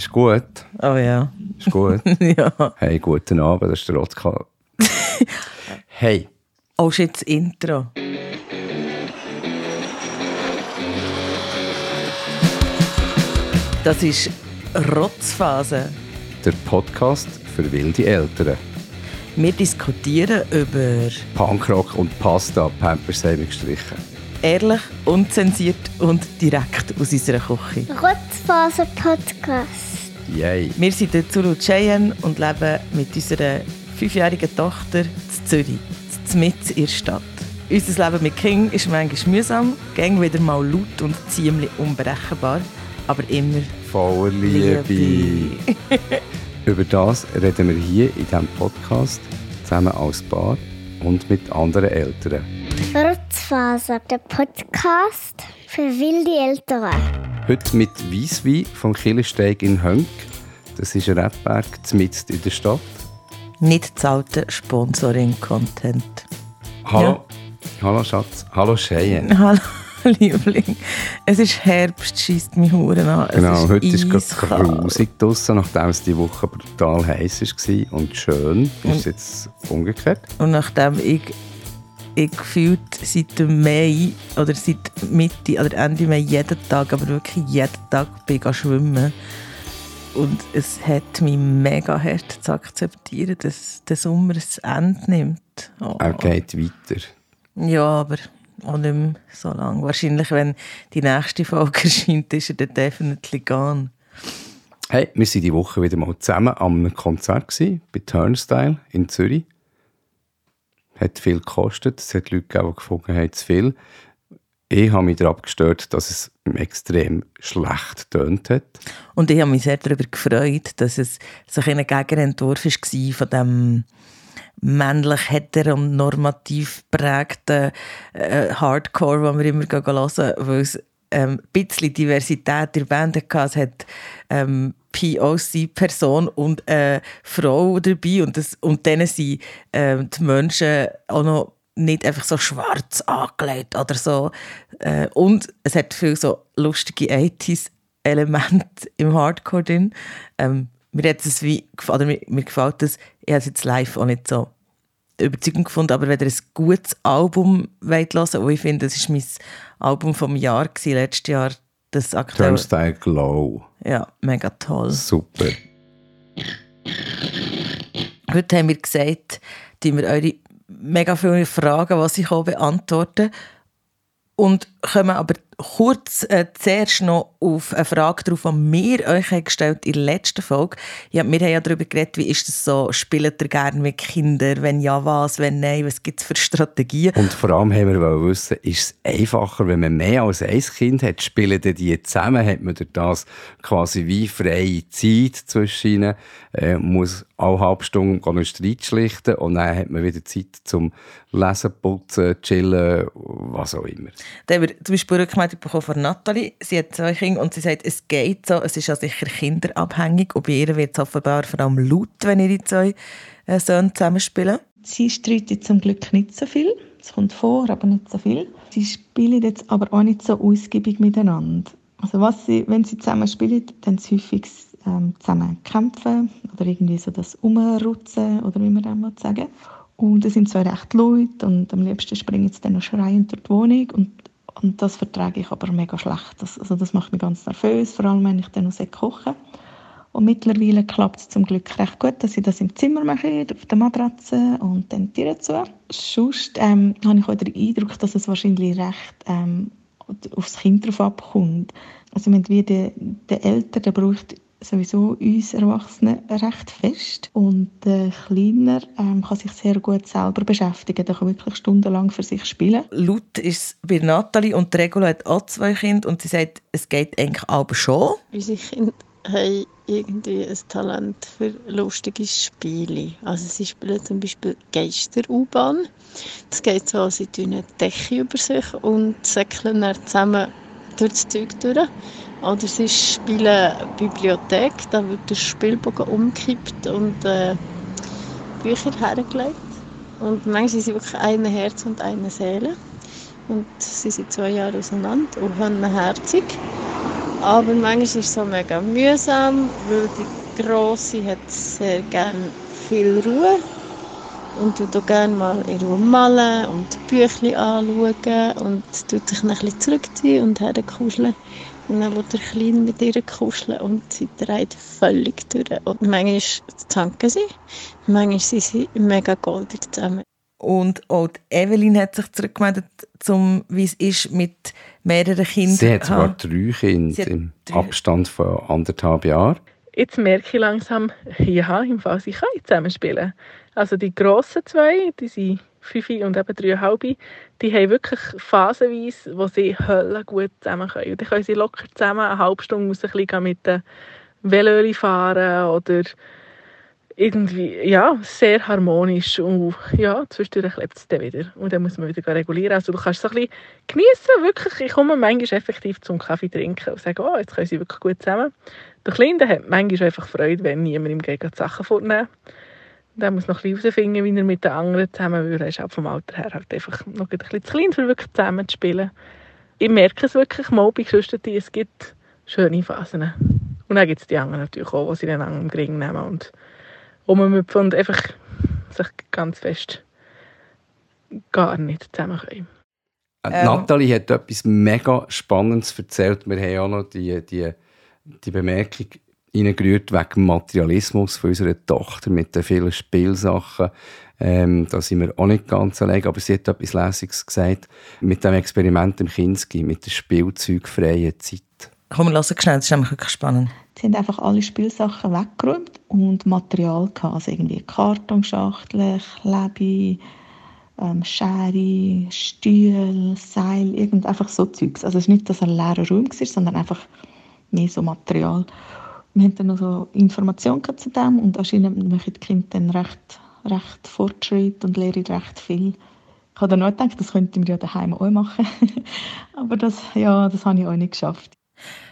Ist gut. Oh ja. Ist gut. ja. Hey, guten Abend, das ist der Rotzka. hey. Oh, shit, das Intro. Das ist Rotzphase. Der Podcast für wilde Eltern. Wir diskutieren über Punkrock und Pasta, Pampers gestrichen. ehrlich, unzensiert und direkt aus unserer Küche. Rotzfaser Podcast. Yay. Wir sind der Zulu Cheyenne und leben mit unserer fünfjährigen Tochter in Zürich, mitten in der Stadt. Unser Leben mit King ist manchmal mühsam, gang wieder mal laut und ziemlich unberechenbar, aber immer Voller Liebe. Liebe. Über das reden wir hier in diesem Podcast zusammen als Paar und mit anderen Eltern. Rotzfaser, der Podcast für wilde Eltern. Heute mit Weisswein vom Killersteig in Hönk. Das ist ein Rebberg mitten in der Stadt. nicht zahlter Sponsoring-Content. Hallo. Hallo Schatz. Hallo Cheyenne. Hallo, Liebling. Es ist Herbst, schießt mich Huren an. Es Genau, ist heute ist es eiskalt. grusig draussen, nachdem es die Woche brutal heiß war und schön. Ist es jetzt umgekehrt? Und nachdem ich, ich gefühlt seit dem Mai oder seit Mitte oder Ende Mai jeden Tag, aber wirklich jeden Tag bin ich schwimmen. Und es hat mich mega hart zu akzeptieren, dass der Sommer ein Ende nimmt. Oh. Er geht weiter. Ja, aber auch nicht mehr so lange. Wahrscheinlich, wenn die nächste Folge erscheint, ist er dann definitiv gone. Hey, wir waren die Woche wieder mal zusammen einem Konzert gewesen, bei Turnstyle in Zürich. Hat viel gekostet. Es hat Leute gegeben, die gefunden haben, zu viel. Ich habe mich daran gestört, dass es extrem schlecht tönt hat. Und ich habe mich sehr darüber gefreut, dass es so ein Gegenentwurf war von dem männlich heteronormativ geprägten äh, Hardcore, den wir immer hören, weil es ähm, ein bisschen Diversität in der Band hatte. Es hat ähm, POC-Person und eine Frau dabei und, das, und dann sind ähm, die Menschen auch noch nicht einfach so schwarz angelegt oder so. Äh, und es hat viel so lustige 80s-Elemente im Hardcore drin. Ähm, mir hat es wie, oder mir, mir gefällt das, ich habe es jetzt live auch nicht so überzeugend gefunden, aber wenn ihr ein gutes Album wollt hören und ich finde, das war mein Album vom Jahr, gewesen, letztes Jahr, das aktuell, Turnstyle Glow. ja, mega toll. Super. Heute haben wir gesagt, die wir eure mega viele Fragen, die ich beantworten und kommen aber kurz äh, zuerst noch auf eine Frage drauf, die wir euch gestellt in der letzten Folge. Ja, wir haben ja darüber geredet, wie ist das so, spielt ihr gerne mit Kindern, wenn ja, was, wenn nein, was gibt es für Strategien? Und vor allem haben wir wissen, ist es einfacher, wenn man mehr als ein Kind hat, spielen die zusammen, hat man durch das quasi wie freie Zeit zwischen ihnen, äh, muss alle halbe Stunde einen Streit schlichten und dann hat man wieder Zeit zum Lesen, Putzen, Chillen, was auch immer. Da haben wir zum Beispiel Rückmeldung bekommen von Nathalie. Sie hat zwei Kinder und sie sagt, es geht so, es ist ja sicher kinderabhängig und bei ihr wird es offenbar vor allem laut, wenn ihre zwei äh, Söhne zusammenspielen. Sie streiten zum Glück nicht so viel. Es kommt vor, aber nicht so viel. Sie spielen jetzt aber auch nicht so ausgiebig miteinander. Also was sie, wenn sie zusammen spielen, dann sie häufig ähm, zusammen kämpfen oder irgendwie so das Umrutzen oder wie man mal sagen. Und es sind zwei recht laut und am liebsten springen sie dann noch schreiend durch die Wohnung und, und das vertrage ich aber mega schlecht. Das, also das macht mich ganz nervös, vor allem wenn ich dann noch kochen und mittlerweile klappt es zum Glück recht gut, dass ich das im Zimmer mache, auf der Matratze und dann Tür zu. Sonst ähm, habe ich auch den Eindruck, dass es wahrscheinlich recht ähm, aufs Kind drauf abkommt. Also wenn wir der, der Ältere, der braucht sowieso uns Erwachsene recht fest und der Kleiner ähm, kann sich sehr gut selber beschäftigen. Der kann wirklich stundenlang für sich spielen. Laut ist es bei Nathalie und Regula hat auch zwei Kinder und sie sagt, es geht eigentlich aber schon. Unsere Kinder haben irgendwie ein Talent für lustige Spiele. Also sie spielen zum Beispiel Geister-U-Bahn. Das geht so, sie tun eine Decke über sich und säckeln dann zusammen durch das Zeug durch. Oder sie spielen Bibliothek, da wird der Spielbogen umgekippt und äh, Bücher hergelegt. Und manchmal sind sie wirklich ein Herz und eine Seele. Und sie sind zwei Jahre auseinander und haben herzig. Aber manchmal ist es so mega mühsam, weil die Grosse hat sehr gerne viel Ruhe und tut gerne mal in Ruhe malen und Bücher anschauen und tut sich ein bisschen zurückziehen und herkuscheln. Und dann will der Kleine mit ihr kuscheln und sie dreht völlig durch. Und manchmal zanken sie, manchmal sind sie mega goldig zusammen. Und auch Evelyn hat sich zurückgemeldet, zum, wie es ist mit mehreren Kindern. Sie hat sogar drei Kinder im drei. Abstand von anderthalb Jahren. Jetzt merke ich langsam, ja, im Fall, sie können zusammenspielen. Also die grossen zwei, die sind fünf und eben dreieinhalb, die haben wirklich phasenweise, wo sie Hölle gut zusammen können. Und dann können sie locker zusammen eine halbe Stunde raus ein bisschen mit den Velöli fahren oder irgendwie, ja, sehr harmonisch und ja, zwischendurch klebt es dann wieder und dann muss man wieder regulieren. Also du kannst es ein bisschen geniessen, wirklich. Ich komme manchmal effektiv zum Kaffee trinken und sage, oh, jetzt können sie wirklich gut zusammen. Der Kleine hat manchmal einfach Freude, wenn niemand ihm gegen die Sachen vornehmen der muss noch ein bisschen herausfinden, wie er mit den anderen zusammen will. Er ist auch vom Alter her halt einfach noch ein bisschen zu klein, um wirklich zusammen zu spielen. Ich merke es wirklich mal bei Geschwistern, es gibt schöne Phasen. Und dann gibt es die anderen natürlich auch, die sie dann am Gring nehmen und rumhüpfen und einfach sich ganz fest gar nicht zusammen können. Äh, ähm. Nathalie hat etwas mega Spannendes erzählt. Wir haben auch noch die, die, die Bemerkung reingerührt wegen Materialismus von unserer Tochter mit den vielen Spielsachen. Ähm, da sind wir auch nicht ganz allein, aber sie hat etwas Lässiges gesagt mit dem Experiment im Kinski, mit der spielzeugfreien Zeit. Komm, wir hören schnell, das ist nämlich wirklich spannend. Sie haben einfach alle Spielsachen weggeräumt und Material gehabt, also irgendwie Kartonschachteln, Klebe, ähm, Schere, Stühle, Seil, irgend einfach so Zeugs. Also es ist nicht, dass ein leerer Raum war, sondern einfach mehr so Material. Wir haben dann noch so Informationen zu dem und anscheinend machen die Kinder dann recht, recht Fortschritt und lernen recht viel. Ich habe dann auch gedacht, das könnten wir ja daheim auch machen. Aber das, ja, das habe ich auch nicht geschafft.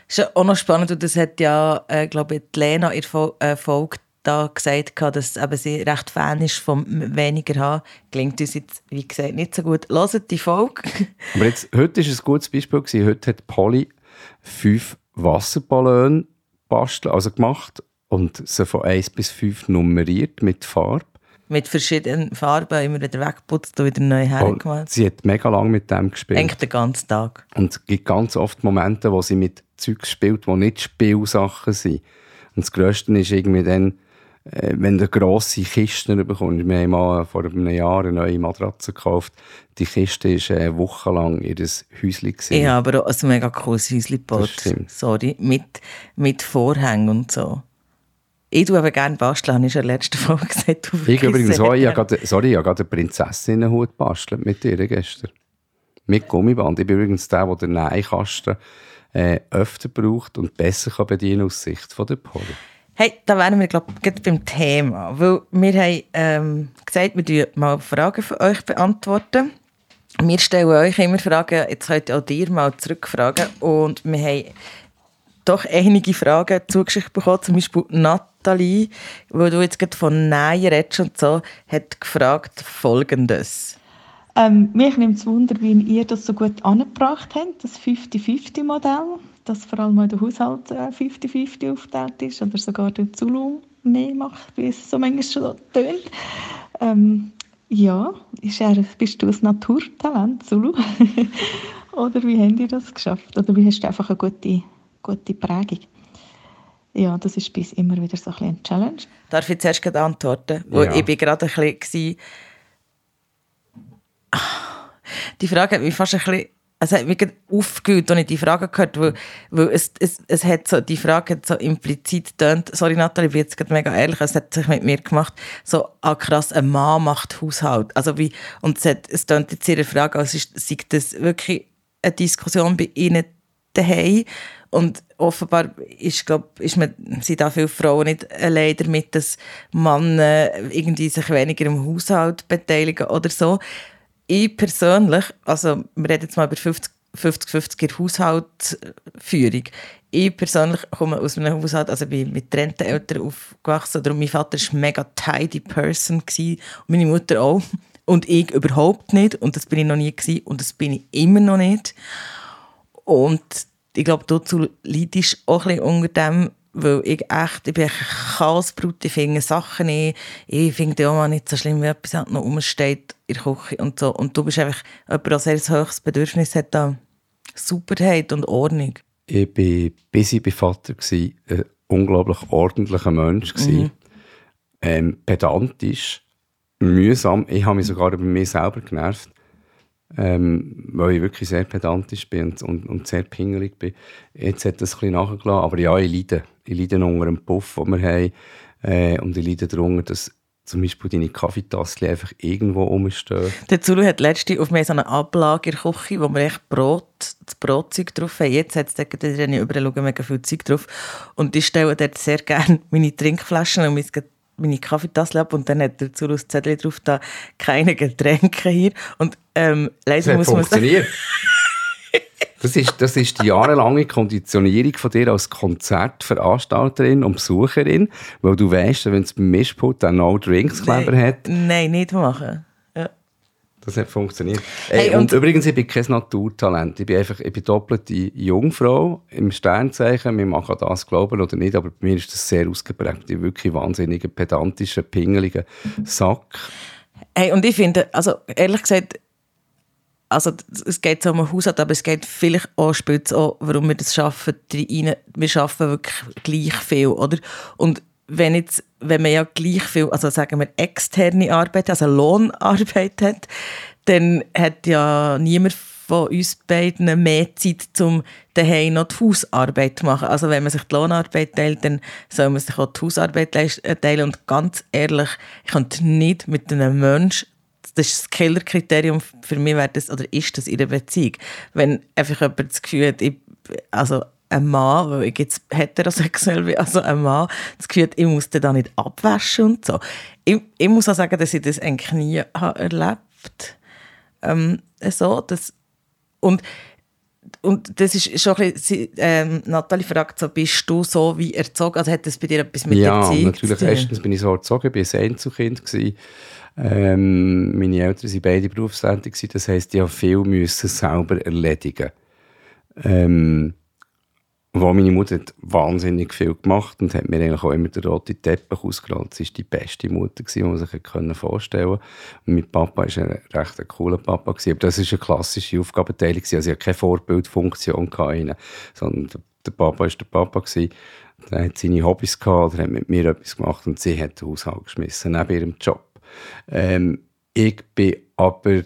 Das ist auch noch spannend und das hat ja, äh, glaube ich, Lena in der äh, Folge da gesagt, dass eben sie recht Fan ist vom weniger haben. Klingt uns jetzt, wie gesagt, nicht so gut. Hört die Folge. Aber jetzt, heute war ein gutes Beispiel. Gewesen. Heute hat Polly fünf Wasserballone basteln, also gemacht und sie von 1 bis 5 nummeriert mit Farbe. Mit verschiedenen Farben, immer wieder weggeputzt und wieder neu hergemacht. Sie hat mega lange mit dem gespielt. Eigentlich den ganzen Tag. Und es gibt ganz oft Momente, wo sie mit Zeugs spielt, die nicht Spielsachen sind. Und das Größte ist irgendwie dann, wenn du grosse Kisten bekommst. Wir haben mal vor einem Jahr eine neue Matratze gekauft. Die Kiste war äh, wochenlang in das Häuschen. Ich habe aber auch ein mega cooles Häuschen gebaut. Sorry. Mit, mit Vorhängen und so. Ich tue aber gerne basteln, habe ich schon letzte Folge gesagt. Ich übrigens so, ich habe gerade, sorry, ich habe gerade eine Prinzessinnenhut bastelt mit dir gestern. Mit Gummiband. Ich bin übrigens der, der den Neinkasten äh, öfter braucht und besser kann bedienen aus Sicht von der Poli. Hey, da wären wir, glaube ich, beim Thema. Weil wir haben ähm, gesagt, wir beantworten mal Fragen von euch beantworten. Wir stellen euch immer Fragen, jetzt könnt ihr auch dir mal zurückfragen. Und wir haben doch einige Fragen zugeschickt bekommen. Zum Beispiel Nathalie, wo du jetzt gerade von Nähen redest und so, hat gefragt Folgendes. Ähm, mich nimmt es Wunder, wie ihr das so gut angebracht habt, das 50-50-Modell dass vor allem auch der Haushalt 50-50 äh, aufgeteilt ist oder sogar der Zulu mehr macht, wie es so manchmal schon tönt. Ähm, ja, ist er, bist du ein Naturtalent, Zulu? oder wie haben die das geschafft? Oder wie hast du einfach eine gute, gute Prägung? Ja, das ist bis immer wieder so ein eine Challenge. Darf ich zuerst antworten? Ja. Ich war gerade ein bisschen... Die Frage hat mich fast ein bisschen es hat mich aufgewühlt, als ich die Frage gehört weil, weil es, es, es hat so, die Frage hat so implizit tönt, sorry Nathalie, ich bin jetzt mega ehrlich, es hat sich mit mir gemacht, so, ah krass, ein Mann macht Haushalt. Also wie, und es, hat, es tönt jetzt ihre Frage, als sei das wirklich eine Diskussion bei ihnen daheim? Und offenbar ist, glaub, ist man, sind da viele Frauen nicht allein damit, dass Männer irgendwie sich weniger im Haushalt beteiligen oder so ich persönlich, also wir reden jetzt mal über 50-50er Haushaltsführung. Ich persönlich komme aus einem Haushalt, also bin mit getrennten Eltern aufgewachsen. Oder mein Vater war mega tidy Person gewesen, und meine Mutter auch. Und ich überhaupt nicht. Und das bin ich noch nie gewesen, und das bin ich immer noch nicht. Und ich glaube, dazu leidest auch ein bisschen unter dem, weil ich echt, ich bin Chaosbrut, ich finde Sachen nicht, ich finde auch mal nicht so schlimm, wie etwas halt noch rumsteht in der Küche und so. Und du bist einfach jemand, der sehr ein hohes Bedürfnis hat an Superheit und Ordnung. Ich war, bis ich Vater war, ein unglaublich ordentlicher Mensch. Mhm. Ähm, pedantisch, mühsam. Ich habe mich sogar über mich selber genervt ähm, weil ich wirklich sehr pedantisch bin und, und, und sehr pingelig bin. Jetzt hat das ein bisschen nachgelassen, aber ja, ich leide. Ich leide unter dem Puff, den wir haben äh, und ich leide darunter, dass zum Beispiel deine Kaffeetasse einfach irgendwo rumstehen. Der Zulu hat letzte auf mir so eine Ablage in der Küche, wo wir echt Brot, das Brotzeug drauf haben. Jetzt hat es dort überall mega viel Zeug drauf. Und ich stelle dort sehr gerne meine Trinkflaschen und mein meine Kaffeetasse ab und dann hat er zu Zettel drauf da keine Getränke hier und ähm, leider muss man sagen das ist, das ist die jahrelange Konditionierung von dir als Konzertveranstalterin und Besucherin, weil du weißt, wenn es beim Mischpult einen No-Drinks-Kleber hat. Nein, nicht machen. Das hat funktioniert. Hey, und, und, übrigens, ich bin kein Naturtalent. Ich bin einfach ich bin doppelte Jungfrau im Sternzeichen. Wir machen das glauben oder nicht, aber bei mir ist das sehr ausgeprägt. Ich bin wirklich wahnsinniger, pedantischer, pingeliger Sack. Hey, und ich finde, also ehrlich gesagt, also es geht so um ein Haushalt, aber es geht vielleicht auch, spielt auch, warum wir das rein. Wir schaffen wirklich gleich viel, oder? Und wenn, jetzt, wenn man ja gleich viel, also sagen wir externe Arbeit, also Lohnarbeit hat, dann hat ja niemand von uns beiden mehr Zeit, um daheim noch die Hausarbeit zu machen. Also wenn man sich die Lohnarbeit teilt, dann soll man sich auch die Hausarbeit äh, teilen. Und ganz ehrlich, ich könnte nicht mit einem Menschen das ist das Killerkriterium für mich wäre das, oder ist das in der Beziehung. Wenn einfach jemand das Gefühl hat, ich, also ein Mann, weil ich jetzt heterosexuell bin, also ein Mann, das Gefühl, ich muss den da nicht abwaschen und so. Ich, ich muss auch sagen, dass ich das eigentlich nie habe erlebt ähm, so, das, und und das ist schon ein bisschen, ähm, Nathalie fragt so, bist du so wie erzogen? Also hat das bei dir etwas mit ja, Erziehung Ja, natürlich. Erstens bin ich so erzogen, ich war ein Einzelkind. Ähm, meine Eltern waren beide berufstätig, das heisst, ich musste viel selber erledigen. Ähm, wo meine Mutter hat wahnsinnig viel gemacht und hat mir eigentlich auch immer den roten Teppich ausgerollt. Sie war die beste Mutter, die man sich vorstellen konnte. Und mein Papa war ein recht cooler Papa. Aber das war eine klassische Aufgabenteilung. Also ich hatte keine Vorbildfunktion, sondern der Papa war der Papa. Er hat seine Hobbys gehabt, er hat mit mir etwas gemacht und sie hat den Haushalt geschmissen, neben ihrem Job. Ähm, ich bin aber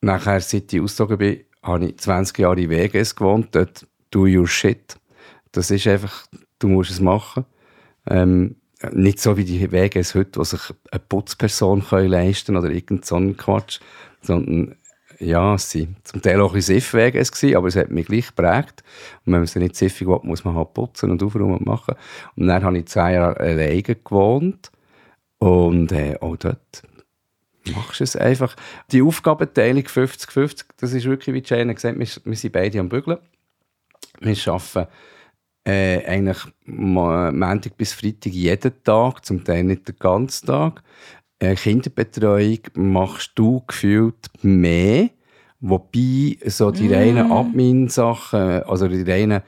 nachher, seit ich ausgezogen bin, habe ich 20 Jahre in Vegas gewohnt. Dort do your shit. Das ist einfach, du musst es machen. Ähm, nicht so wie die Wege es heute, wo sich eine Putzperson können leisten oder irgend so Quatsch, sondern ja, es waren zum Teil auch ein gewesen, aber es hat mich gleich geprägt. Und wenn man es nicht siffig will, muss man halt putzen und aufräumen und machen. Und dann habe ich zwei Jahre alleine gewohnt und äh, auch dort machst du es einfach. Die Aufgabenteilung 50-50, das ist wirklich, wie Jane gesagt hat, wir, wir sind beide am Bügeln. Wir arbeiten äh, eigentlich Montag bis Freitag jeden Tag, zum Teil nicht den ganzen Tag. Äh, Kinderbetreuung machst du gefühlt mehr, wobei so die mm. reinen Admin-Sachen, also die reinen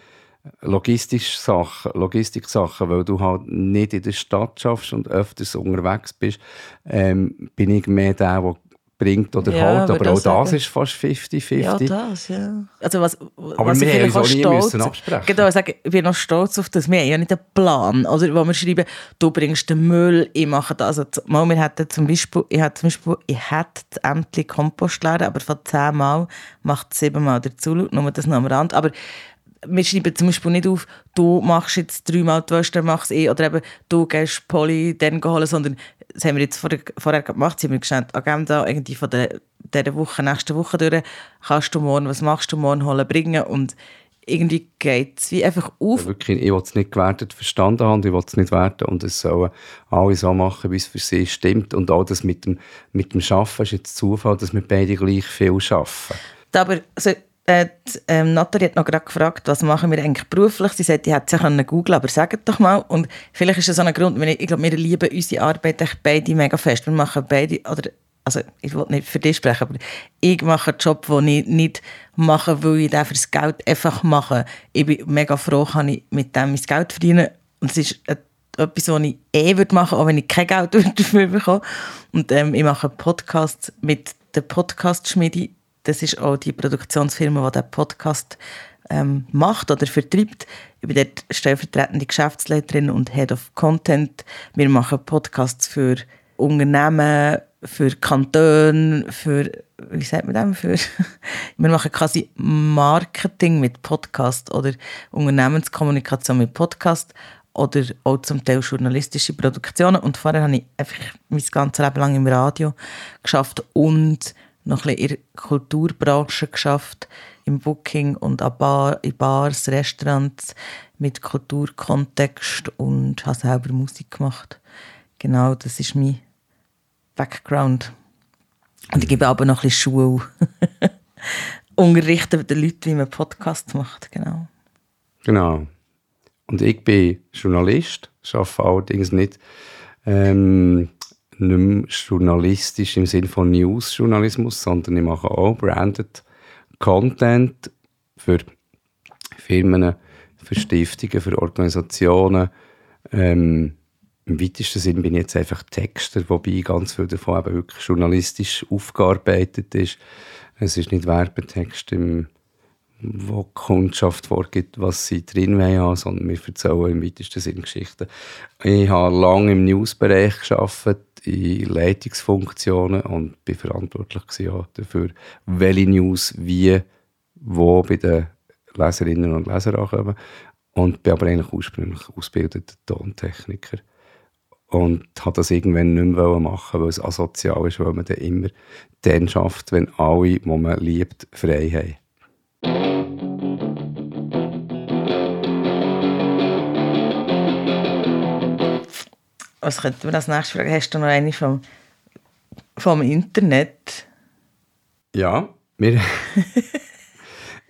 logistische Sachen, Logistik-Sachen, weil du halt nicht in der Stadt schaffst und öfters unterwegs bist, ähm, bin ich mehr der, der bringt oder ja, halt. Aber auch das sagen. ist fast 50-50. Ja, das, ja. Also was, aber was wir haben uns auch nie müssen absprechen. Genau, ich, sagen, ich bin noch stolz auf das. Wir haben ja nicht einen Plan, oder, wo wir schreiben, du bringst den Müll, ich mache das. Also, mal, wir hätten zum Beispiel, ich hätte zum Beispiel, ich hätte Ämtli Kompost lernen, aber von zehn Mal macht sieben Mal dazu, nur das noch am Rand. Aber wir schreiben zum Beispiel nicht auf, du machst jetzt dreimal die Wäsche, machst eh, oder eben, du gehst Polly dann holen, sondern das haben wir jetzt vorher, vorher gemacht, sie haben mir gesagt, Agenda irgendwie von der, dieser Woche, nächste Woche durch, kannst du morgen, was machst du morgen holen, bringen und irgendwie geht es wie einfach auf. Ja, wirklich, ich will es nicht gewertet verstanden haben, ich will es nicht werten und es sollen alle so machen, wie es für sie stimmt und auch das mit dem, mit dem Arbeiten ist jetzt Zufall, dass wir beide gleich viel arbeiten. Aber also, äh, ähm, Nathalie hat noch gerade gefragt, was machen wir eigentlich beruflich. Sie sagt, die hätte sie googeln aber sagt doch mal. Und vielleicht ist das so ein Grund, ich, ich glaube, wir lieben unsere Arbeit beide mega fest. Wir machen beide, oder also ich will nicht für dich sprechen, aber ich mache einen Job, den ich nicht mache, weil ich den für das Geld einfach mache. Ich bin mega froh, kann ich mit dem mein Geld verdienen. Und es ist etwas, was ich eh würde machen, auch wenn ich kein Geld dafür bekomme. Und ähm, ich mache Podcasts mit der Podcast-Schmiede. Das ist auch die Produktionsfirma, die den Podcast ähm, macht oder vertreibt. Ich bin dort stellvertretende Geschäftsleiterin und Head of Content. Wir machen Podcasts für Unternehmen, für Kantone, für, wie sagt man das, für, wir machen quasi Marketing mit Podcast oder Unternehmenskommunikation mit Podcast oder auch zum Teil journalistische Produktionen. Und vorher habe ich einfach mein ganzes Leben lang im Radio geschafft und noch ein bisschen in der Kulturbranche geschafft, im Booking und an Bar, in Bars, Restaurants mit Kulturkontext und habe selber Musik gemacht. Genau, das ist mein Background. Und ich gebe aber noch ein bisschen Schule. Unterrichten den Leuten, wie man Podcasts macht. Genau. Genau. Und ich bin Journalist, arbeite allerdings nicht, ähm, nicht mehr journalistisch im Sinne von News-Journalismus, sondern ich mache auch Branded Content für Firmen, für Stiftungen, für Organisationen, ähm, im weitesten Sinn bin ich jetzt einfach Texter, wobei ganz viel davon eben wirklich journalistisch aufgearbeitet ist. Es ist nicht Werbetext, im, wo die Kundschaft vorgibt, was sie drin haben, sondern wir erzählen im weitesten Sinn Geschichten. Ich habe lange im Newsbereich gearbeitet, in Leitungsfunktionen und bin verantwortlich dafür, welche News wie, wo bei den Leserinnen und Lesern ankommen. Und bin aber eigentlich ursprünglich ausgebildeter Tontechniker und hat das irgendwann nicht mehr machen weil es asozial ist, weil man dann immer dann schafft, wenn alle, die man liebt, frei haben. Was könnten wir als nächstes fragen? Hast du noch eine vom, vom Internet? Ja, wir...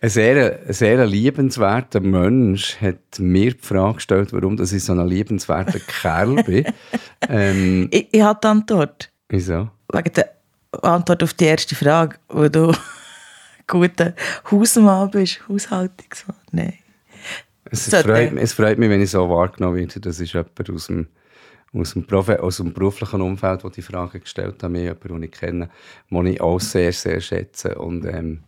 Ein sehr, sehr liebenswerter Mensch hat mir die Frage gestellt, warum dass ich so ein liebenswerter Kerl bin. Ähm, ich, ich habe die Antwort. Wieso? Wegen der Antwort auf die erste Frage, wo du guter Hausmann bist, Haushaltungsmann. Nein. Es, freut, es freut mich, wenn ich so wahrgenommen werde. Das ist jemand aus dem, aus dem, Profi aus dem beruflichen Umfeld, der die Frage gestellt hat, mir jemand, den ich kenne, den ich auch sehr, sehr schätze. Und ähm,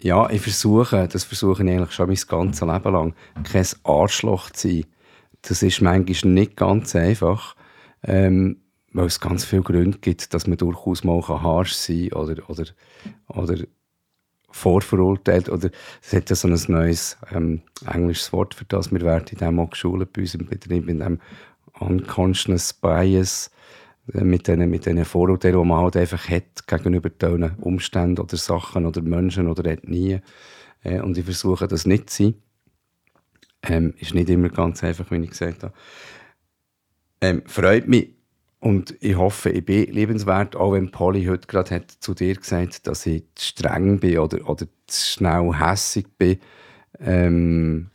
ja, ich versuche, das versuche ich eigentlich schon mein ganzes Leben lang, kein Arschloch zu sein. Das ist manchmal nicht ganz einfach, ähm, weil es ganz viele Gründe gibt, dass man durchaus mal harsch sein kann oder, oder, oder vorverurteilt. Oder es hat ja so ein neues ähm, englisches Wort für das. Wir werden in dem auch geschult bei uns im Betrieb, in dem Unconscious Bias äh, mit diesen mit Vorurteilen, die man halt einfach hat gegenüber diesen Umständen oder Sachen oder Menschen oder Ethnien. Äh, und ich versuche das nicht zu sein. Ähm, ist nicht immer ganz einfach, wie ich gesagt habe. Ähm, freut mich und ich hoffe, ich bin liebenswert, auch wenn Polly heute gerade hat zu dir gesagt dass ich zu streng bin oder, oder zu schnell hässig bin. Ähm,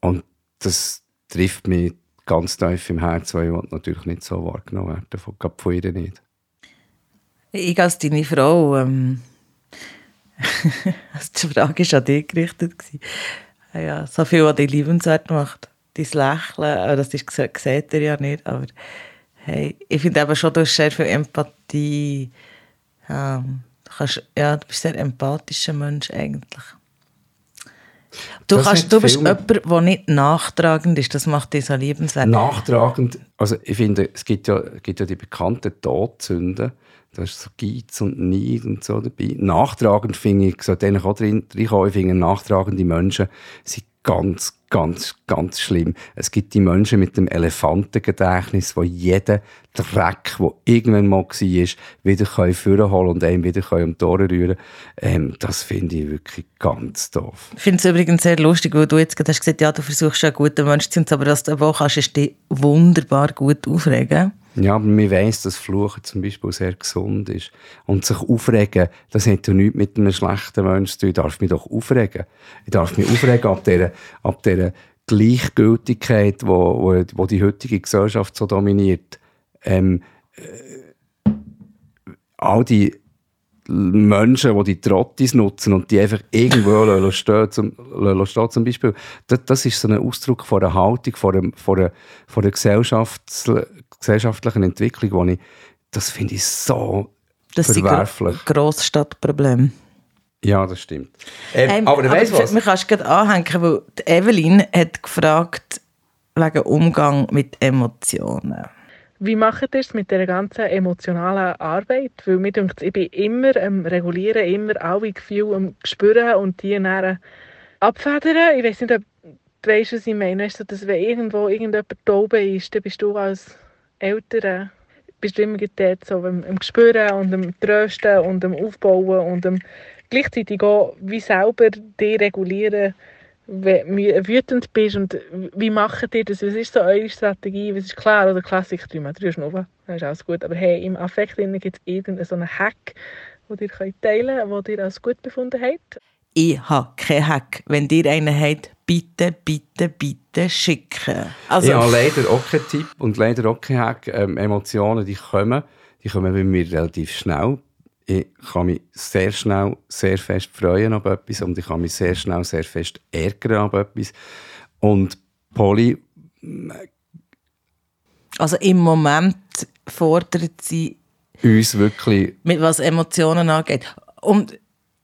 und das trifft mich ganz tief im Herzen, weil ich natürlich nicht so wahrgenommen werden, von, von ihr nicht. Ich als deine Frau, ähm, die Frage war an dich gerichtet. Ja, so viel, was dich liebenswert macht. Dein Lächeln, das ist, sieht ihr ja nicht, aber hey, ich finde eben schon, du hast sehr viel Empathie. Ähm, du, kannst, ja, du bist ein sehr empathischer Mensch eigentlich. Du, kannst, du bist jemand, der nicht nachtragend ist. Das macht dich so liebenswert. Nachtragend, also ich finde, es gibt ja, gibt ja die bekannten Todsünden. Da ist so Geiz und Neid und so dabei. Nachtragend finde ich, so denen auch drin, ich finde, nachtragende Menschen sind ganz, ganz, ganz schlimm. Es gibt die Menschen mit dem Elefantengedächtnis, wo jeder Dreck, der irgendwann mal war, wieder vorholen und einem wieder um die Ohren rühren ähm, Das finde ich wirklich ganz doof. Ich finde es übrigens sehr lustig, weil du jetzt gerade hast gesagt, ja, du versuchst ein guter Mensch zu sein, aber was du kannst, ist dich wunderbar gut aufregen. Ja, aber man weiss, dass Fluchen zum Beispiel sehr gesund ist. Und sich aufregen, das hat ja nichts mit einem schlechten Menschen zu tun. Ich darf mich doch aufregen. Ich darf mich aufregen ab dieser, ab dieser Gleichgültigkeit, wo, wo, wo die heutige Gesellschaft so dominiert. Ähm, äh, all die Menschen, die die Trottis nutzen und die einfach irgendwo stehen, zum, stehen, zum Beispiel, das, das, ist so ein Ausdruck von einer Haltung, von einer, von einer, von einer Gesellschafts-, gesellschaftlichen Entwicklung, wo ich, das finde ich so das verwerflich. Das ist ein Grossstadtproblem. Ja, das stimmt. Ähm, ähm, aber du weißt was? Man kann es gerade anhängen, weil Evelyn hat gefragt wegen Umgang mit Emotionen. Wie macht ihr es mit der ganzen emotionalen Arbeit? Weil mir denkt, ich bin immer am Regulieren, immer alle Gefühle am Spüren und die dann abfedern. Ich weiß nicht, ob du weißt, was ich meine. Weißt du, dass wenn irgendwo irgendjemand taube ist, dann bist du als Eltern bist du immer dort so am, am Spüren und am Trösten und am Aufbauen und am gleichzeitig auch wie selber deregulieren, du wütend bist und wie macht ihr das? Was ist so eure Strategie? Was ist klar oder Klassik 3 mal 3 Schnurren, dann ist alles gut. Aber hey, im Affekt gibt es irgendeinen so Hack, den ihr könnt teilen könnt, den ihr als gut befunden habt? Ich habe keinen Hack. Wenn ihr einen habt, bitte, bitte, bitte schicken. Also, ich habe leider auch keinen Tipp und leider auch keinen Hack. Ähm, Emotionen, die kommen, die kommen bei mir relativ schnell ich kann mich sehr schnell sehr fest freuen auf etwas und ich kann mich sehr schnell sehr fest ärgern auf etwas. Und Polly... Also im Moment fordert sie uns wirklich... Mit was Emotionen angeht. Und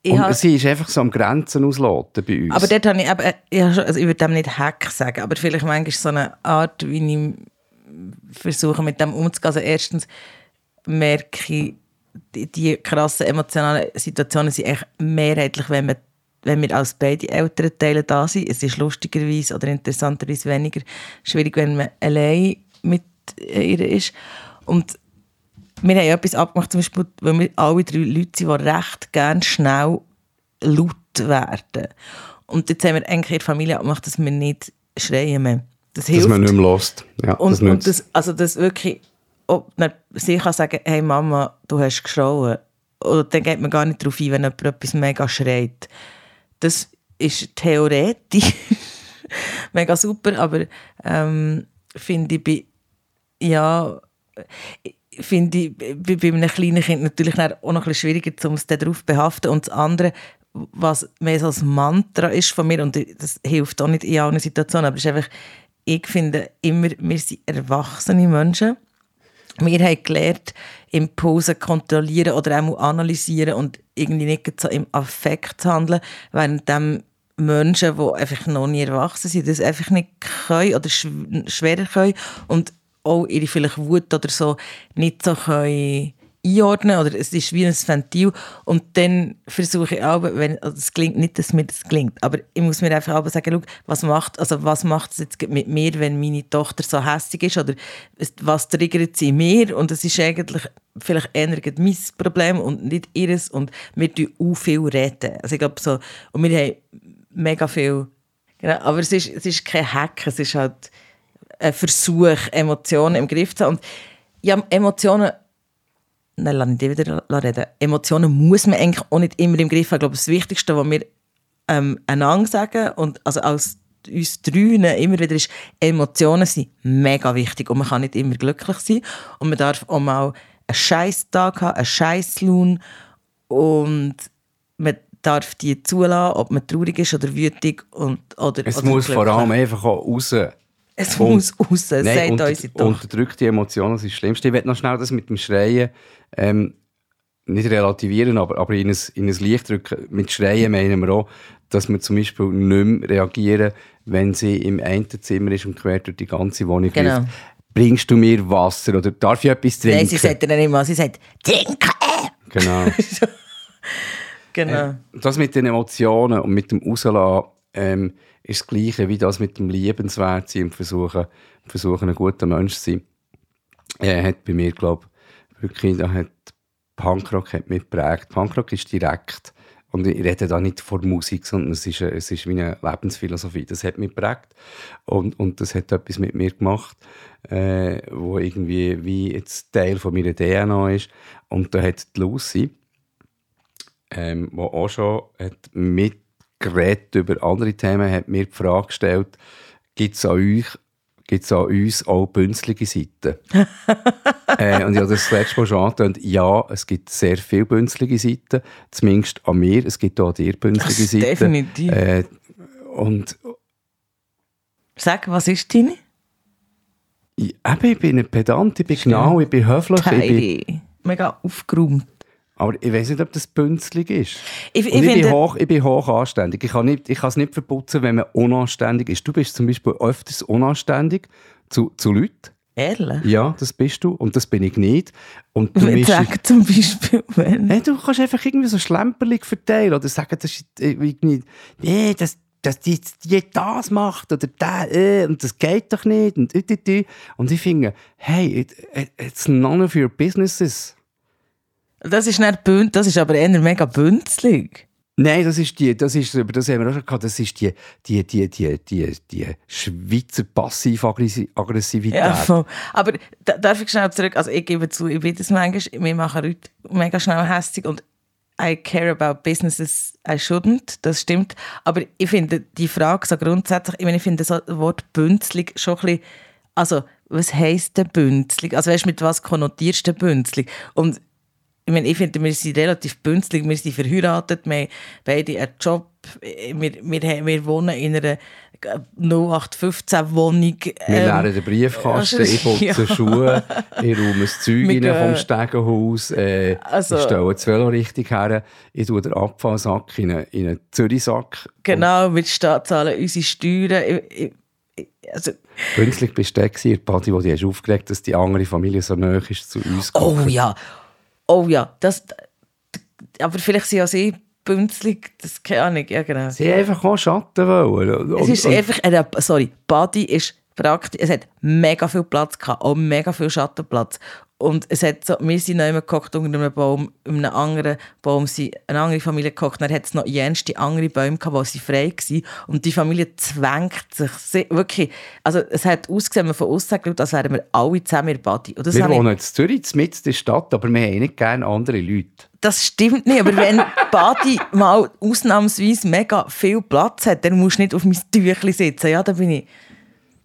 und sie ist einfach so am Grenzen ausloten bei uns. Aber dort habe ich, aber, ich, also ich würde dem nicht Hack sagen, aber vielleicht manchmal so eine Art, wie ich versuche mit dem umzugehen. Also erstens merke ich, die, die krassen emotionalen Situationen sind echt mehrheitlich, wenn, man, wenn wir als beide Elternteile da sind. Es ist lustigerweise oder interessanterweise weniger schwierig, wenn man allein mit ihr ist. Und wir haben etwas abgemacht, zum Beispiel, weil wir alle drei Leute sind, die recht gerne schnell laut werden. Und jetzt haben wir eigentlich in der Familie abgemacht, dass wir nicht schreien mehr. Das hilft. Dass man nicht mehr lost. Ja, und, das und das, also das wirklich ob sie kann sagen, hey Mama, du hast geschrauen. Oder dann geht man gar nicht darauf ein, wenn jemand etwas mega schreit. Das ist theoretisch mega super, aber ähm, finde ich bei, ja, finde ich bei, bei einem kleinen Kind natürlich auch noch ein schwieriger, um es darauf zu behaften. Und das andere, was mehr so als Mantra ist von mir, und das hilft auch nicht in allen Situationen, aber es ist einfach, ich finde immer, wir sind erwachsene Menschen wir haben gelernt, Impulse kontrollieren oder auch analysieren und irgendwie nicht so im Affekt zu handeln, während Menschen, die einfach noch nie erwachsen sind, das einfach nicht können oder schwerer können und auch ihre vielleicht Wut oder so nicht so können einordnen oder es ist wie ein Ventil und dann versuche ich auch, wenn also es klingt nicht, dass mir das klingt, aber ich muss mir einfach auch sagen, was macht also was macht es jetzt mit mir, wenn meine Tochter so hässlich ist oder was triggert sie mir und es ist eigentlich vielleicht eher mein Problem und nicht ihres und wir tun auch viel reden, also ich glaube so und wir haben mega viel genau, aber es ist, es ist kein Hack, es ist halt ein Versuch, Emotionen im Griff zu haben. Und ja, Emotionen Nein, lass ich wieder reden. Emotionen muss man eigentlich auch nicht immer im Griff haben. Ich glaube, das Wichtigste, was wir ähm, einander sagen, und also als uns drüne immer wieder ist, Emotionen sind mega wichtig und man kann nicht immer glücklich sein und man darf auch mal einen Scheiß-Tag haben, einen Scheiß-Lohn und man darf die zulassen, ob man traurig ist oder wütig und, oder Es oder muss glücklich. vor allem einfach auch raus es und, muss raus, nein, sagt unter, unsere Tochter. Unterdrückte Emotionen sind das Schlimmste. Ich will noch schnell das mit dem Schreien ähm, nicht relativieren, aber, aber in, ein, in ein Licht drücken. Mit Schreien meinen wir auch, dass wir zum Beispiel nicht mehr reagieren, wenn sie im einen Zimmer ist und quer durch die ganze Wohnung genau. Ruft. Bringst du mir Wasser oder darf ich etwas trinken? Nein, sie sagt dann nicht mal, sie sagt «Trinken!» Genau. genau. Äh, das mit den Emotionen und mit dem Rauslassen ähm, ist das Gleiche wie das mit dem Liebenswert sein und versuchen, versuchen ein guter Mensch zu sein. Er hat bei mir, glaube ich, wirklich, da hat Punkrock hat mich geprägt. Punkrock ist direkt. Und ich rede da nicht von Musik, sondern es ist, es ist meine Lebensphilosophie. Das hat mich geprägt. Und, und das hat etwas mit mir gemacht, äh, wo irgendwie wie jetzt Teil von meiner DNA ist. Und da hat die Lucy, ähm, wo auch schon hat mit geredet über andere Themen, hat mir die Frage gestellt, gibt es an euch gibt es an uns auch bünzlige Seiten. äh, und ich habe das letzte Mal schon angetönt, ja, es gibt sehr viele bünzlige Seiten, zumindest an mir, es gibt auch an dir bünzlige Seiten. definitiv. Äh, und Sag, was ist deine? ich, eben, ich bin ein Pedant, ich bin genau, ich bin höflich, ich bin. Mega aufgeräumt. Aber ich weiß nicht, ob das bünzlig ist. Ich, ich ich, bin hoch, ich bin hoch anständig. Ich kann, ich es nicht verputzen, wenn man unanständig ist. Du bist zum Beispiel öfters unanständig zu, zu Leuten. ehrlich. Ja, das bist du und das bin ich nicht. Und du mischst- sag zum Beispiel, wenn. Hey, du kannst einfach irgendwie so Schlemperlig verteilen oder sagen, das ist äh, irgendwie, nee, dass, dass die, die das macht oder der, äh, und das geht doch nicht und, und. und ich finde, hey, it, it, it's none of your businesses. Das ist nicht bünd, das ist aber eher mega bünzlig. Nein, das ist die, das ist, über das haben wir auch schon gehabt, das ist die, die, die, die, die, die Schweizer Passiv-Aggressivität. Ja, voll. Aber da, darf ich schnell zurück? Also ich gebe zu, ich bin das manchmal, wir machen Leute mega schnell hässlich und I care about businesses I shouldn't, das stimmt. Aber ich finde die Frage so grundsätzlich, ich meine, ich finde das Wort bünzlig schon ein bisschen, also was heisst denn bünzlig? Also weißt du, mit was konnotierst du bünzlig? Und ich meine, ich finde, wir sind relativ bünzlig, wir sind verheiratet, wir haben beide einen Job, wir, wir, wir wohnen in einer 0815-Wohnung. Wir leeren den Briefkasten, ich putze Ja. Schuhe, ich räume das Zeug Wir rein gehen- vom Stegenhaus, äh, Also- ich stelle das Velo richtig her, ich tue den Abfallsack in einen, in einen Zürichsack. Genau, Staat zahlen unsere Steuern. Ich, ich, also, Künstlich bist du der Patti, wo du hast aufgeregt dass die andere Familie so nahe ist zu uns oh gekommen. ja, oh ja, das, aber vielleicht sind auch sie bünzlig, das keine Ahnung, ja genau. Sie haben einfach auch Schatten wollen. Es Und- ist und- einfach, äh, sorry, Body ist praktisch, es hat mega viel Platz gehabt, auch mega viel Schattenplatz. Und es hat so, wir sind neu gekocht unter einem Baum, in einem anderen Baum sind eine andere Familie gekocht, dann hat es noch jenste andere Bäume gehabt, wo sie frei waren. Und die Familie zwängt sich sehr, wirklich, also es hat ausgesehen, man von außen geschaut, als wären wir alle zusammen in. Und das wir wohnen in Zürich, mitten in der Stadt, aber wir haben nicht gerne andere Leute. das stimmt nicht, aber wenn Badi mal ausnahmsweise mega viel Platz hat, dann musst du nicht auf mein Tüchli sitzen. Ja, da bin ich...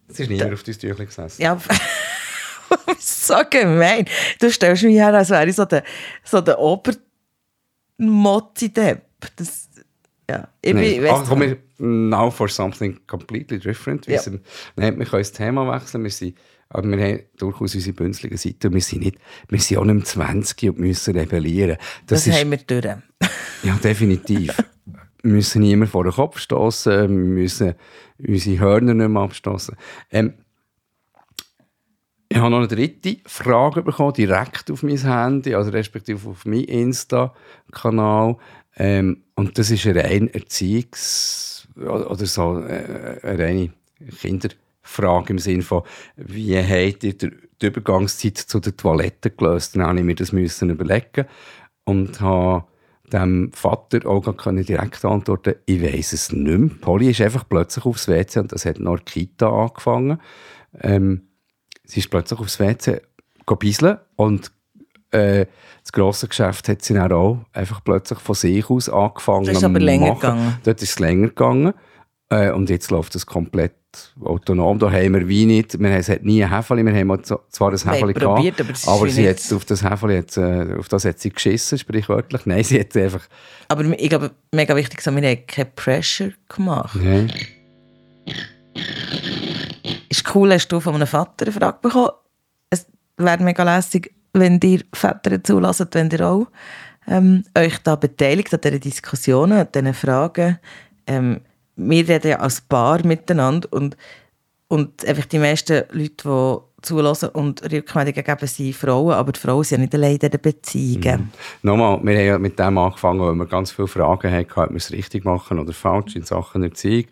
Es ist niemand auf dein Tüchlein gesessen. Ja, so gemein. Du stellst mich her, als wäre ich so der, so der Obermozzi-Depp. Das... Ja, ich bin... Nein. weiss Ach, komm, wir now for something completely different. Wir, Ja. sind, nein, wir können das Thema wechseln. Wir, sind, aber wir haben durchaus unsere bünzlige Seite. Wir sind, nicht, wir sind auch nicht im 20 und müssen rebellieren. Das, das ist, haben wir durch. ja, definitiv. wir müssen niemand vor den Kopf stoßen. Wir müssen unsere Hörner nicht mehr abstoßen. Ähm, ich habe noch eine dritte Frage bekommen, direkt auf mein Handy, also respektive auf meinen Insta-Kanal. Ähm, und das ist eine rein Erziehungs- oder so äh, eine reine Kinderfrage im Sinne von, wie habt ihr die Übergangszeit zu den Toiletten gelöst? Dann habe ich mir das müssen überlegen und habe dem Vater auch gar direkt antworten, ich weiß es nicht mehr. Polly ist einfach plötzlich aufs WC und das hat noch der Kita angefangen. Ähm, sie ist plötzlich aufs WC gebieseln und äh, das grosse Geschäft hat sie dann auch einfach plötzlich von sich aus angefangen Das ist aber länger machen. gegangen. Dort ist es länger gegangen äh, und jetzt läuft es komplett autonom. Da haben wir wie nicht, wir haben, es hat nie ein Häfeli, wir haben zwar ein Häfeli probiert, gehabt, aber ist aber sie hat auf das Häfeli, hat, äh, auf das hat sie geschissen, sprichwörtlich. Nein, sie hat einfach, Aber ich glaube, mega wichtig, so, wir haben keinen Pressure gemacht. nein, ist cool, hast du von einem Vater eine Frage bekommen. Es wäre mega lässig, wenn ihr Väter zulässt, wenn ihr auch ähm, euch da beteiligt an diesen Diskussionen, an diesen Fragen. Ähm, wir reden ja als Paar miteinander und, und einfach die meisten Leute, die zulassen und Rückmeldungen geben, sind Frauen, aber die Frauen sind ja nicht allein in den Beziehungen. Nochmal, wir haben ja mit dem angefangen, weil wir ganz viele Fragen hatten, ob wir es richtig machen oder falsch in Sachen Erziehung.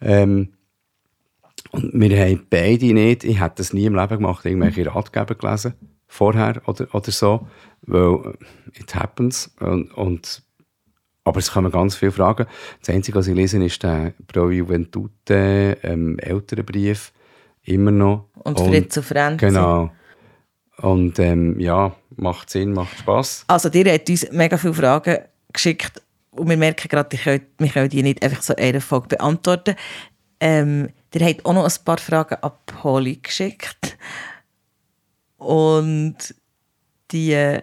Ähm, und wir haben beide nicht, ich hätte das nie im Leben gemacht, irgendwelche Ratgeber gelesen, vorher oder, oder so, weil äh, it happens. Und, und, aber es kommen ganz viele Fragen. Das Einzige, was ich lese, ist der Pro Juventute ähm, Elternbrief, immer noch. Und Fritz und Franzi. Genau. Und ähm, ja, macht Sinn, macht Spass. Also, ihr habt uns mega viele Fragen geschickt und wir merken gerade, wir können, wir können die nicht einfach so in einer Folge beantworten. Ähm, ihr habt auch noch ein paar Fragen an Polly geschickt. Und die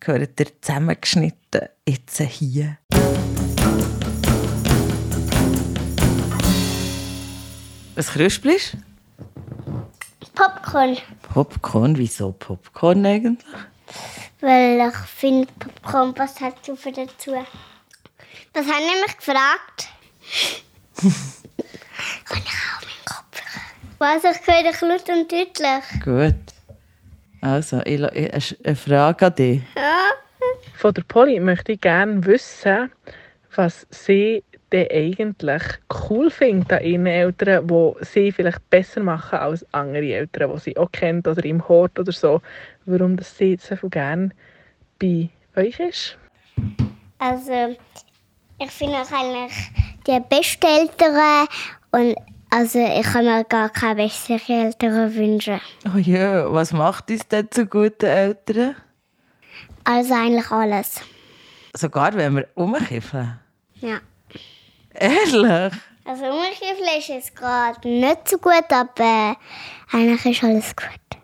gehören ihr zusammengeschnitten jetzt hier. Was krüspelst Popcorn. Popcorn? Wieso Popcorn eigentlich? Weil ich finde, Popcorn passt halt super dazu. Das habe ich nämlich gefragt. Auch meinen Kopf Was, ich höre dich laut und deutlich. Gut. Also, ich, ich, eine Frage an dich. Ja. Von der Polly möchte ich gerne wissen, was sie denn eigentlich cool findet an ihren Eltern, wo sie vielleicht besser machen als andere Eltern, die sie auch kennt oder im Hort oder so. Warum das sie so viel gerne bei euch ist? Also, ich finde eigentlich die besten Eltern und also ich kann mir gar keine besseren Eltern wünschen. Oh ja, was macht uns denn zu guten Eltern? Also eigentlich alles. Sogar wenn wir umkiffeln. Ja. Ehrlich? Also umgekifft ist jetzt gerade nicht so gut, aber eigentlich ist alles gut.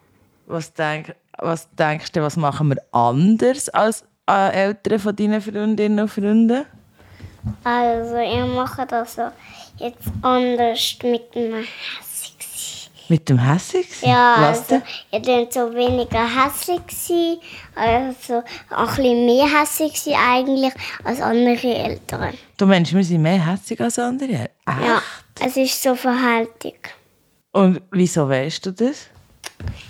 Was, denk, was denkst du, was machen wir anders als äh, Eltern von deinen Freundinnen und Freunden? Also ihr macht das so jetzt anders mit dem sein. Mit dem Hässig? Ja, Was also ihr könnt so weniger sein, also ein bisschen mehr sein eigentlich als andere Eltern. Du meinst, wir sind mehr hässig als andere? Echt? Ja, es ist so verhaltig. Und wieso weißt du das?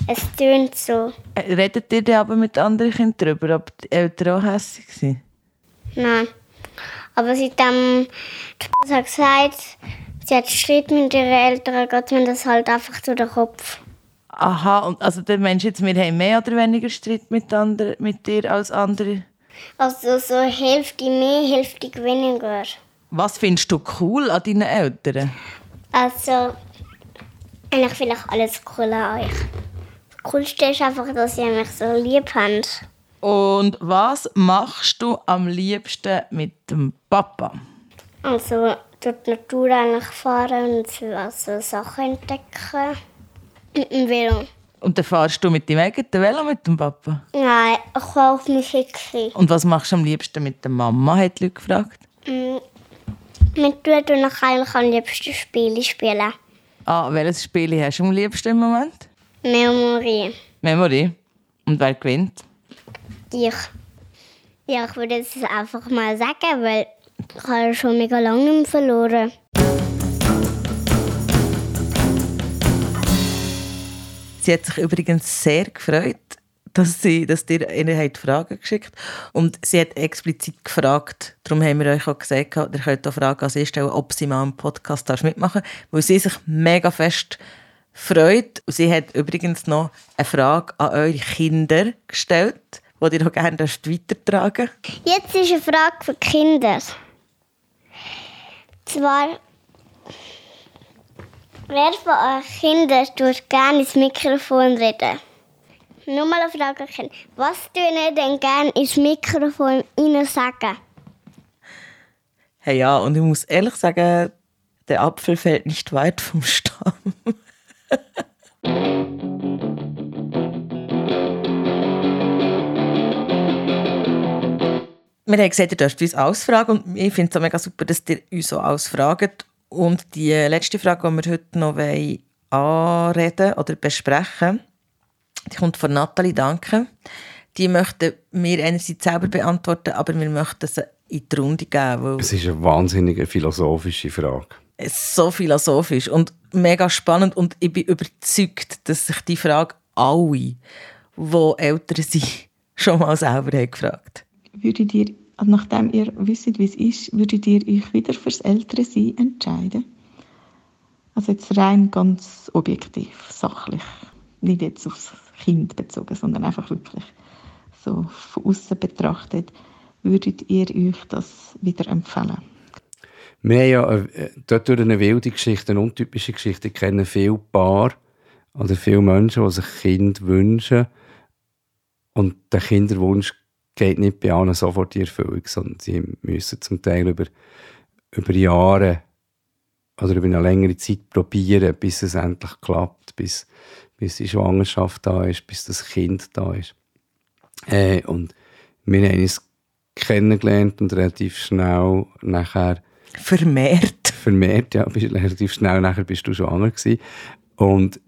Es tönt so. Äh, Redet ihr aber mit anderen Kindern darüber, ob die Eltern auch hässig sind? Nein. Aber seitdem die Mutter hat gesagt, sie hat Streit mit ihren Eltern, geht mir das halt einfach zu den Kopf. Aha, und also dann meinst du jetzt, wir haben mehr oder weniger Streit mit, anderen, mit dir als andere? Also so Hälfte mehr, Hälfte weniger. Was findest du cool an deinen Eltern? Also, eigentlich vielleicht alles cool an euch. Das Coolste ist einfach, dass ihr mich so lieb habt. Und was machst du am liebsten mit dem Papa? Also durch die Natur eigentlich fahren und so also Sachen entdecken. Mit dem Velo. Und dann fahrst du mit deinem eigenen Velo mit dem Papa? Nein, ich kann auch Musik sein. Und was machst du am liebsten mit der Mama, hat die Leute gefragt. Mit dir tue ich eigentlich am liebsten Spiele spielen. Ah, welches Spiel hast du am liebsten im Moment? Memory. Memory. Und wer gewinnt? Ich. Ja, ich würde es einfach mal sagen, weil ich habe schon mega lange verloren. Sie hat sich übrigens sehr gefreut, dass sie, dass ihr ihnen Fragen geschickt und sie hat explizit gefragt, darum haben wir euch auch gesagt, ihr könnt auch Fragen an sie stellen, ob sie mal im Podcast darf mitmachen weil sie sich mega fest freut. Und sie hat übrigens noch eine Frage an eure Kinder gestellt, die auch gerne weitertragen Jetzt ist eine Frage für Kinder. Zwar, wer von euch Kindern tut gerne ins Mikrofon reden? Nur mal eine Frage Kinder. Was tun ihr denn gerne ins Mikrofon ihnen sagen? Hey ja, und ich muss ehrlich sagen, der Apfel fällt nicht weit vom Stamm. Wir haben gesagt, ihr dürft uns ausfragen und ich finde es auch mega super, dass ihr uns so ausfragt. Und die letzte Frage, die wir heute noch wollen anreden oder besprechen die kommt von Nathalie, danke. Die möchten wir einerseits selber beantworten, aber wir möchten sie in die Runde geben, Es ist eine wahnsinnige philosophische Frage. es so philosophisch und mega spannend und ich bin überzeugt, dass sich die Frage alle, die Eltern sind, schon mal selber haben gefragt Würdet ihr, nachdem ihr wisst, wie es ist, würdet ihr euch wieder fürs Ältere-Sein entscheiden? Also jetzt rein ganz objektiv, sachlich. Nicht jetzt aufs Kind bezogen, sondern einfach wirklich so von außen betrachtet. Würdet ihr euch das wieder empfehlen? Wir haben ja äh, dort durch eine wilde Geschichte, eine untypische Geschichte, ich kenne viele Paar oder viele Menschen, die sich Kind wünschen und der Kinderwunsch geht nicht bei allen sofort in Erfüllung, sondern sie müssen zum Teil über, über Jahre oder über eine längere Zeit probieren, bis es endlich klappt, bis, bis die Schwangerschaft da ist, bis das Kind da ist. Äh, und wir haben uns kennengelernt und relativ schnell nachher vermehrt. Vermehrt, ja, relativ schnell nachher bist du schwanger gewesen. Und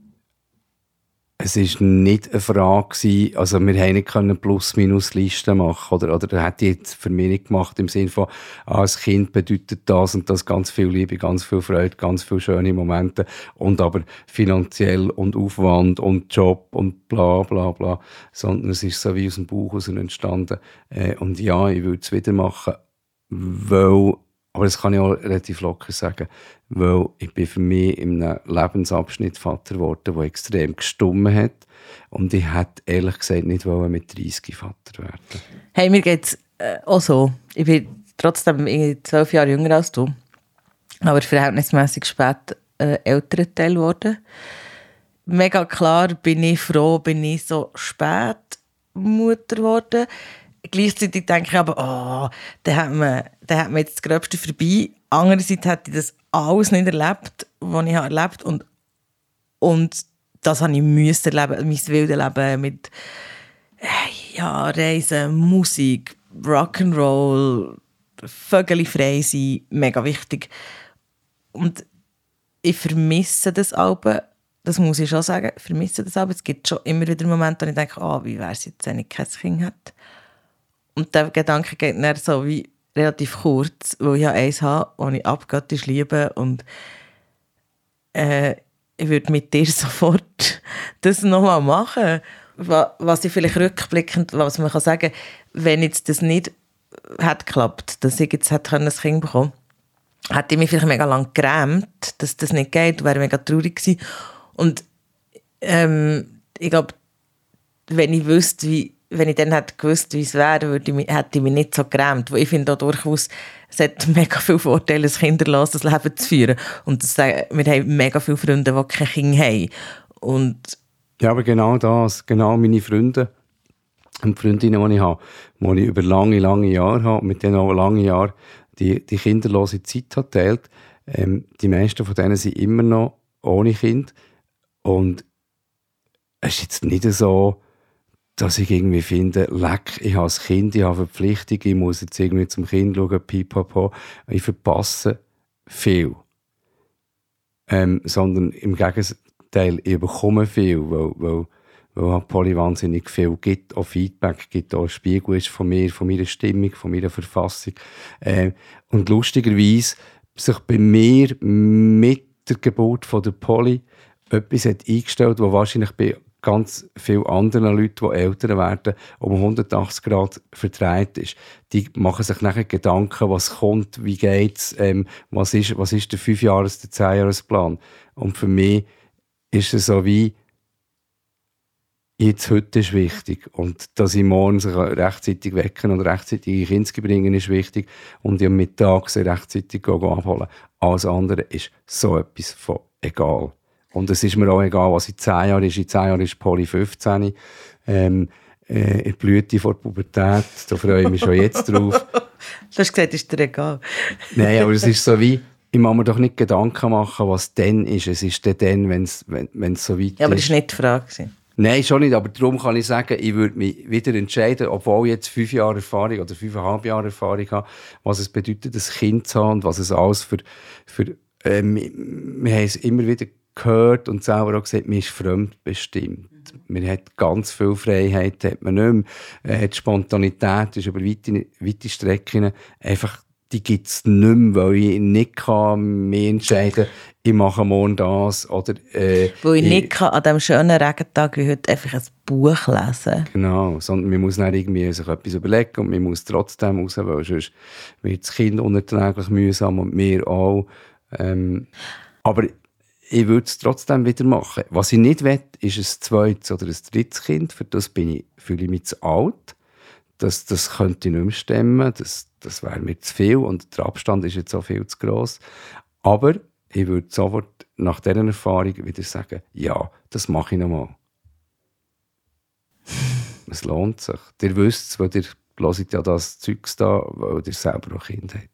es ist nicht eine Frage gewesen, also wir haben nicht Plus-Minus-Listen machen oder, oder hat die jetzt für mich nicht gemacht im Sinne von, ah, als Kind bedeutet das und das ganz viel Liebe, ganz viel Freude, ganz viele schöne Momente und aber finanziell und Aufwand und Job und bla bla bla, sondern es ist so wie aus dem Bauch heraus entstanden. Äh, und ja, ich würde es wieder machen, weil aber das kann ich auch relativ locker sagen, weil ich bin für mich in einem Lebensabschnitt Vater geworden, der extrem gestummen hat. Und ich hätte ehrlich gesagt nicht wollen mit 30 Vater werden. Hey, mir geht es äh, auch so. Ich bin trotzdem zwölf Jahre jünger als du. Aber verhältnismäßig spät äh, älterer Teil geworden. Mega klar bin ich froh, bin ich so spät Mutter geworden Gleichzeitig denke ich aber, oh, da hat man, da hat man jetzt das Gröbste vorbei. Andererseits hätte ich das alles nicht erlebt, was ich erlebt habe. Und, und das habe ich müssen erleben, mein wildes Leben mit ja, Reisen, Musik, Rock'n'Roll, Vögel frei sein, mega wichtig. Und ich vermisse das Alben, das muss ich schon sagen, ich vermisse das Alben. Es gibt schon immer wieder Momente, wo ich denke, oh, wie wäre es jetzt, wenn ich kein Kind hätte. Und der Gedanke geht dann so wie relativ kurz, weil ich ja eins habe, das ich abgöttisch liebe und äh, ich würde mit dir sofort das nochmal machen. Was ich vielleicht rückblickend, was man kann sagen, wenn jetzt das nicht hat geklappt, dass ich jetzt ein Kind bekommen hätte ich mich vielleicht mega lange gerämt, dass das nicht geht, wäre mega traurig gewesen. Und ähm, ich glaube, wenn ich wüsste, wie wenn ich dann hätte gewusst, wie es wäre, würde ich, hätte ich mich nicht so gerämt. Ich finde auch durchaus, es hat mega viele Vorteile, ein kinderloses Leben zu führen. Und das, wir haben mega viele Freunde, die keine Kinder haben. Und ja, aber genau das, genau meine Freunde und Freundinnen, die ich habe, die ich über lange, lange Jahre habe, mit denen auch lange Jahre die, die kinderlose Zeit hat teilt, ähm, die meisten von denen sind immer noch ohne Kind. Und es ist jetzt nicht so, dass ich irgendwie finde, leck, ich habe ein Kind, ich habe Verpflichtungen, ich muss jetzt irgendwie zum Kind schauen, pipapo. Ich verpasse viel. Ähm, sondern im Gegenteil, ich bekomme viel, weil, weil, weil halt Polly wahnsinnig viel gibt, auch Feedback gibt, auch Spiegel ist von mir, von meiner Stimmung, von meiner Verfassung. Ähm, und lustigerweise sich bei mir mit der Geburt von der Polly etwas hat eingestellt, was wahrscheinlich bei ganz viele andere Leute, die älter werden, um 180 Grad verdreht ist. Die machen sich nachher Gedanken, was kommt, wie geht's, ähm, was ist, was ist der 5-Jahres-, der 10-Jahres-Plan. Und für mich ist es so wie, jetzt heute ist wichtig. Und dass ich morgens rechtzeitig wecken und rechtzeitig ins Kind bringen, ist wichtig. Und ich am Mittag rechtzeitig abholen. Alles andere ist so etwas von egal. Und es ist mir auch egal, was in 10 Jahren ist. In 10 Jahren ist Poli 15. Ähm, äh, Blüte vor der Pubertät. Da freue ich mich schon jetzt drauf. Du hast gesagt, ist dir egal. Nein, aber es ist so wie, ich muss mir doch nicht Gedanken machen, was dann ist. Es ist dann, wenn's, wenn es so weit ist. Ja, aber das war nicht die Frage. Nein, schon nicht. Aber darum kann ich sagen, ich würde mich wieder entscheiden, obwohl ich jetzt fünf Jahre Erfahrung oder fünfeinhalb Jahre Erfahrung habe, was es bedeutet, ein Kind zu haben und was es alles für, für äh, wir, wir haben es immer wieder gehört und selber auch gesagt, man ist fremdbestimmt. Man hat ganz viel Freiheit, hat man nicht mehr. Äh, die Spontanität ist über weite, weite Strecken einfach die gibt es nicht mehr, weil ich nicht kann mich entscheiden ich mache morgen das. Oder, äh, weil ich, ich nicht kann an diesem schönen Regentag wie heute einfach ein Buch lesen Genau, sondern man muss dann irgendwie sich etwas überlegen und man muss trotzdem raus, weil sonst wird das Kind unerträglich mühsam und mir auch. Ähm, aber ich würde es trotzdem wieder machen. Was ich nicht will, ist ein zweites oder ein drittes Kind. Für das bin ich, fühle ich mich zu alt. Das, das könnte ich nicht mehr stemmen. Das, das wäre mir zu viel und der Abstand ist jetzt auch viel zu groß. Aber ich würde sofort nach dieser Erfahrung wieder sagen, ja, das mache ich nochmal. es lohnt sich. Ihr wisst es, weil ihr hört ja das Zeugs da, weil ihr selber noch Kind habt.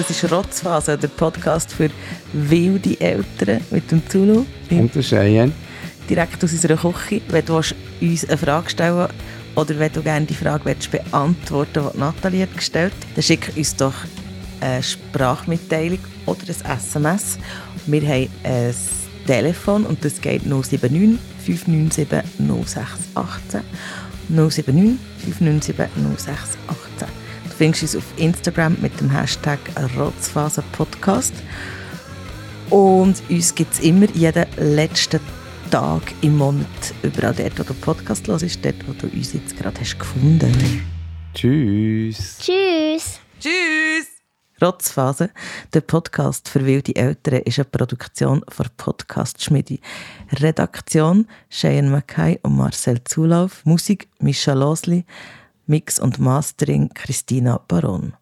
Das ist Rotzphase, der Podcast für wilde Eltern mit dem Zulu. Und der Cheyenne. Direkt aus unserer Küche. Wenn du uns eine Frage stellen oder wenn du gerne die Frage willst, beantworten willst, die Nathalie hat gestellt dann schick uns doch eine Sprachmitteilung oder ein SMS. Wir haben ein Telefon und das geht 079 597 0618. 079 597 0618. Du findest uns auf Instagram mit dem Hashtag Rotzphasenpodcast. Und uns gibt es immer jeden letzten Tag im Monat überall dort, wo du Podcast hörst, dort, wo du uns jetzt gerade hast gefunden. Tschüss. Tschüss. Tschüss. Rotzphase, der Podcast für wilde Eltern, ist eine Produktion von Podcast Schmidi. Redaktion Cheyenne Mackay und Marcel Zulauf. Musik Mischa Losli. Mix und Mastering Christina Baron.